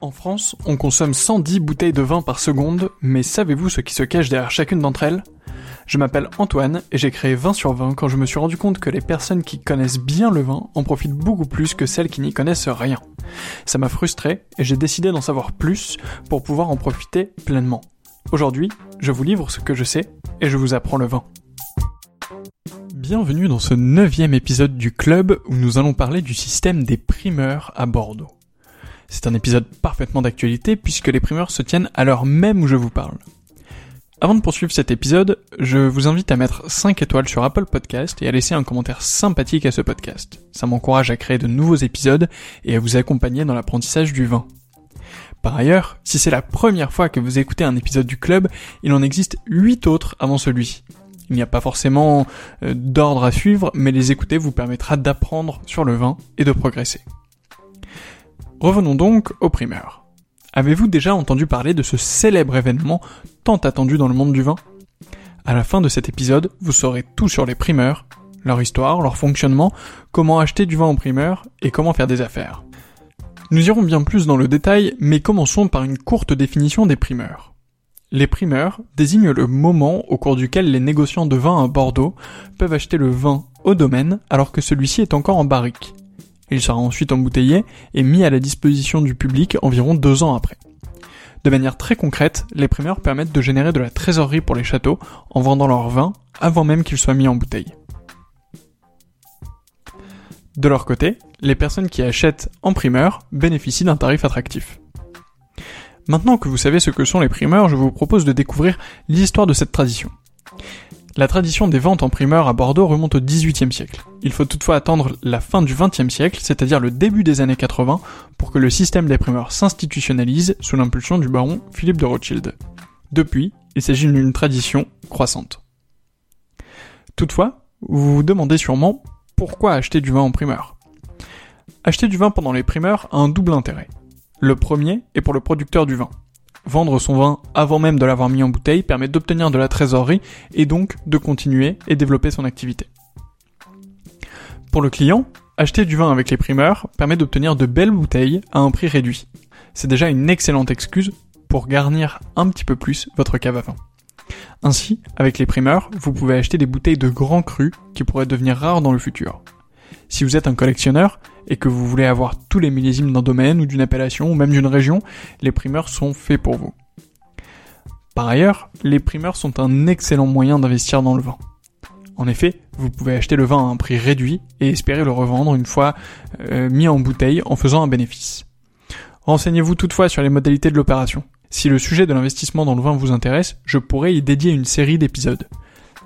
En France, on consomme 110 bouteilles de vin par seconde, mais savez-vous ce qui se cache derrière chacune d'entre elles? Je m'appelle Antoine et j'ai créé 20 sur 20 quand je me suis rendu compte que les personnes qui connaissent bien le vin en profitent beaucoup plus que celles qui n'y connaissent rien. Ça m'a frustré et j'ai décidé d'en savoir plus pour pouvoir en profiter pleinement. Aujourd'hui, je vous livre ce que je sais et je vous apprends le vin. Bienvenue dans ce neuvième épisode du club où nous allons parler du système des primeurs à Bordeaux. C'est un épisode parfaitement d'actualité puisque les primeurs se tiennent à l'heure même où je vous parle. Avant de poursuivre cet épisode, je vous invite à mettre 5 étoiles sur Apple Podcast et à laisser un commentaire sympathique à ce podcast. Ça m'encourage à créer de nouveaux épisodes et à vous accompagner dans l'apprentissage du vin. Par ailleurs, si c'est la première fois que vous écoutez un épisode du club, il en existe 8 autres avant celui-ci. Il n'y a pas forcément euh, d'ordre à suivre, mais les écouter vous permettra d'apprendre sur le vin et de progresser. Revenons donc aux primeurs. Avez-vous déjà entendu parler de ce célèbre événement tant attendu dans le monde du vin? À la fin de cet épisode, vous saurez tout sur les primeurs, leur histoire, leur fonctionnement, comment acheter du vin en primeur et comment faire des affaires. Nous irons bien plus dans le détail, mais commençons par une courte définition des primeurs. Les primeurs désignent le moment au cours duquel les négociants de vin à Bordeaux peuvent acheter le vin au domaine alors que celui-ci est encore en barrique. Il sera ensuite embouteillé et mis à la disposition du public environ deux ans après. De manière très concrète, les primeurs permettent de générer de la trésorerie pour les châteaux en vendant leur vin avant même qu'ils soient mis en bouteille. De leur côté, les personnes qui achètent en primeur bénéficient d'un tarif attractif. Maintenant que vous savez ce que sont les primeurs, je vous propose de découvrir l'histoire de cette tradition. La tradition des ventes en primeur à Bordeaux remonte au XVIIIe siècle. Il faut toutefois attendre la fin du XXe siècle, c'est-à-dire le début des années 80, pour que le système des primeurs s'institutionnalise sous l'impulsion du baron Philippe de Rothschild. Depuis, il s'agit d'une tradition croissante. Toutefois, vous vous demandez sûrement pourquoi acheter du vin en primeur. Acheter du vin pendant les primeurs a un double intérêt. Le premier est pour le producteur du vin. Vendre son vin avant même de l'avoir mis en bouteille permet d'obtenir de la trésorerie et donc de continuer et développer son activité. Pour le client, acheter du vin avec les primeurs permet d'obtenir de belles bouteilles à un prix réduit. C'est déjà une excellente excuse pour garnir un petit peu plus votre cave à vin. Ainsi, avec les primeurs, vous pouvez acheter des bouteilles de grands crus qui pourraient devenir rares dans le futur. Si vous êtes un collectionneur et que vous voulez avoir tous les millésimes d'un domaine ou d'une appellation ou même d'une région, les primeurs sont faits pour vous. Par ailleurs, les primeurs sont un excellent moyen d'investir dans le vin. En effet, vous pouvez acheter le vin à un prix réduit et espérer le revendre une fois euh, mis en bouteille en faisant un bénéfice. Renseignez-vous toutefois sur les modalités de l'opération. Si le sujet de l'investissement dans le vin vous intéresse, je pourrais y dédier une série d'épisodes.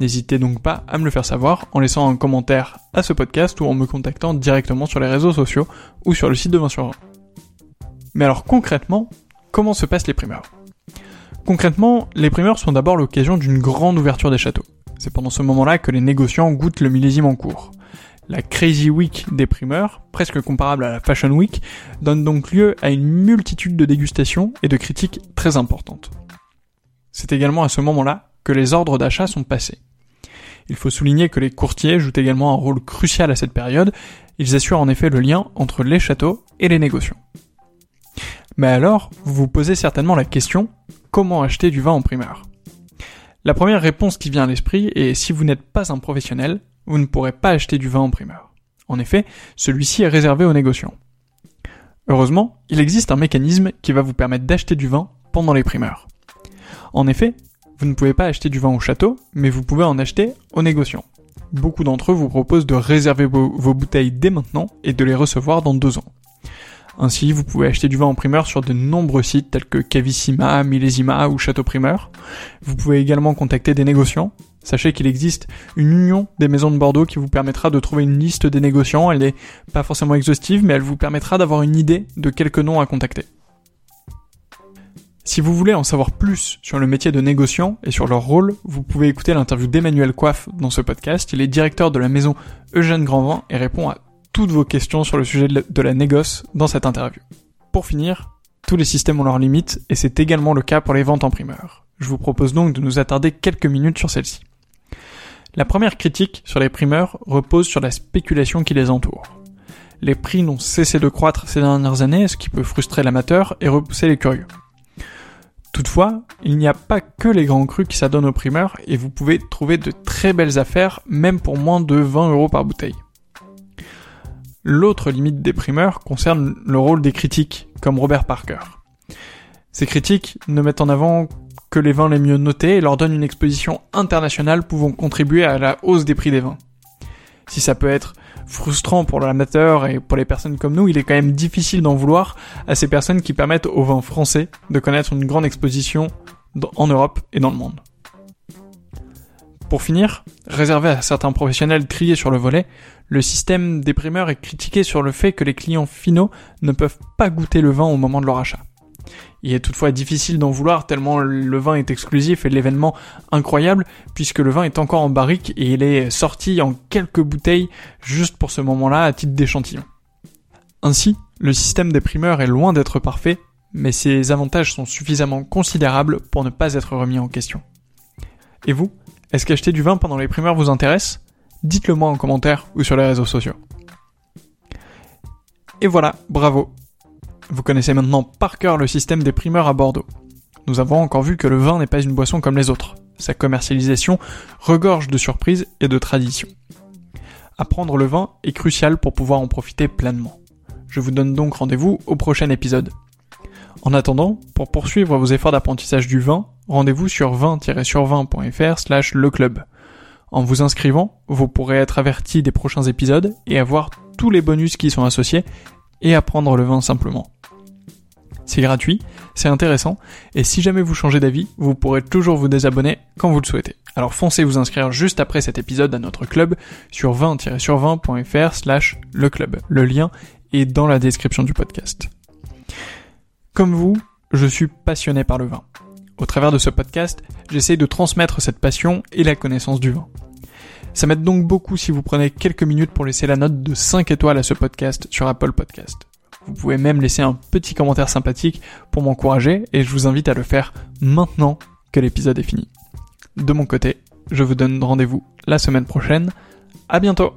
N'hésitez donc pas à me le faire savoir en laissant un commentaire à ce podcast ou en me contactant directement sur les réseaux sociaux ou sur le site de 20 sur 20. Mais alors concrètement, comment se passent les primeurs? Concrètement, les primeurs sont d'abord l'occasion d'une grande ouverture des châteaux. C'est pendant ce moment-là que les négociants goûtent le millésime en cours. La Crazy Week des primeurs, presque comparable à la Fashion Week, donne donc lieu à une multitude de dégustations et de critiques très importantes. C'est également à ce moment-là que les ordres d'achat sont passés. Il faut souligner que les courtiers jouent également un rôle crucial à cette période, ils assurent en effet le lien entre les châteaux et les négociants. Mais alors, vous vous posez certainement la question, comment acheter du vin en primeur? La première réponse qui vient à l'esprit est si vous n'êtes pas un professionnel, vous ne pourrez pas acheter du vin en primeur. En effet, celui-ci est réservé aux négociants. Heureusement, il existe un mécanisme qui va vous permettre d'acheter du vin pendant les primeurs. En effet, vous ne pouvez pas acheter du vin au château, mais vous pouvez en acheter aux négociants. Beaucoup d'entre eux vous proposent de réserver vos, bouteilles dès maintenant et de les recevoir dans deux ans. Ainsi, vous pouvez acheter du vin en primeur sur de nombreux sites tels que Cavissima, Millésima ou Château Primeur. Vous pouvez également contacter des négociants. Sachez qu'il existe une union des maisons de Bordeaux qui vous permettra de trouver une liste des négociants. Elle n'est pas forcément exhaustive, mais elle vous permettra d'avoir une idée de quelques noms à contacter. Si vous voulez en savoir plus sur le métier de négociant et sur leur rôle, vous pouvez écouter l'interview d'Emmanuel Coiffe dans ce podcast. Il est directeur de la maison Eugène Grandvin et répond à toutes vos questions sur le sujet de la négoce dans cette interview. Pour finir, tous les systèmes ont leurs limites et c'est également le cas pour les ventes en primeur. Je vous propose donc de nous attarder quelques minutes sur celle-ci. La première critique sur les primeurs repose sur la spéculation qui les entoure. Les prix n'ont cessé de croître ces dernières années, ce qui peut frustrer l'amateur et repousser les curieux. Toutefois, il n'y a pas que les grands crus qui s'adonnent aux primeurs et vous pouvez trouver de très belles affaires même pour moins de 20 euros par bouteille. L'autre limite des primeurs concerne le rôle des critiques, comme Robert Parker. Ces critiques ne mettent en avant que les vins les mieux notés et leur donnent une exposition internationale pouvant contribuer à la hausse des prix des vins. Si ça peut être frustrant pour l'amateur et pour les personnes comme nous, il est quand même difficile d'en vouloir à ces personnes qui permettent aux vins français de connaître une grande exposition en Europe et dans le monde. Pour finir, réservé à certains professionnels triés sur le volet, le système des primeurs est critiqué sur le fait que les clients finaux ne peuvent pas goûter le vin au moment de leur achat. Il est toutefois difficile d'en vouloir tellement le vin est exclusif et l'événement incroyable puisque le vin est encore en barrique et il est sorti en quelques bouteilles juste pour ce moment-là à titre d'échantillon. Ainsi, le système des primeurs est loin d'être parfait, mais ses avantages sont suffisamment considérables pour ne pas être remis en question. Et vous, est-ce qu'acheter du vin pendant les primeurs vous intéresse? Dites-le moi en commentaire ou sur les réseaux sociaux. Et voilà, bravo, vous connaissez maintenant par cœur le système des primeurs à Bordeaux. Nous avons encore vu que le vin n'est pas une boisson comme les autres. Sa commercialisation regorge de surprises et de traditions. Apprendre le vin est crucial pour pouvoir en profiter pleinement. Je vous donne donc rendez-vous au prochain épisode. En attendant, pour poursuivre vos efforts d'apprentissage du vin, rendez-vous sur 20-sur20.fr slash le club. En vous inscrivant, vous pourrez être averti des prochains épisodes et avoir tous les bonus qui y sont associés et apprendre le vin simplement. C'est gratuit, c'est intéressant, et si jamais vous changez d'avis, vous pourrez toujours vous désabonner quand vous le souhaitez. Alors foncez vous inscrire juste après cet épisode à notre club sur 20-sur20.fr slash le club. Le lien est dans la description du podcast. Comme vous, je suis passionné par le vin. Au travers de ce podcast, j'essaye de transmettre cette passion et la connaissance du vin. Ça m'aide donc beaucoup si vous prenez quelques minutes pour laisser la note de 5 étoiles à ce podcast sur Apple Podcast. Vous pouvez même laisser un petit commentaire sympathique pour m'encourager et je vous invite à le faire maintenant que l'épisode est fini. De mon côté, je vous donne rendez-vous la semaine prochaine. À bientôt!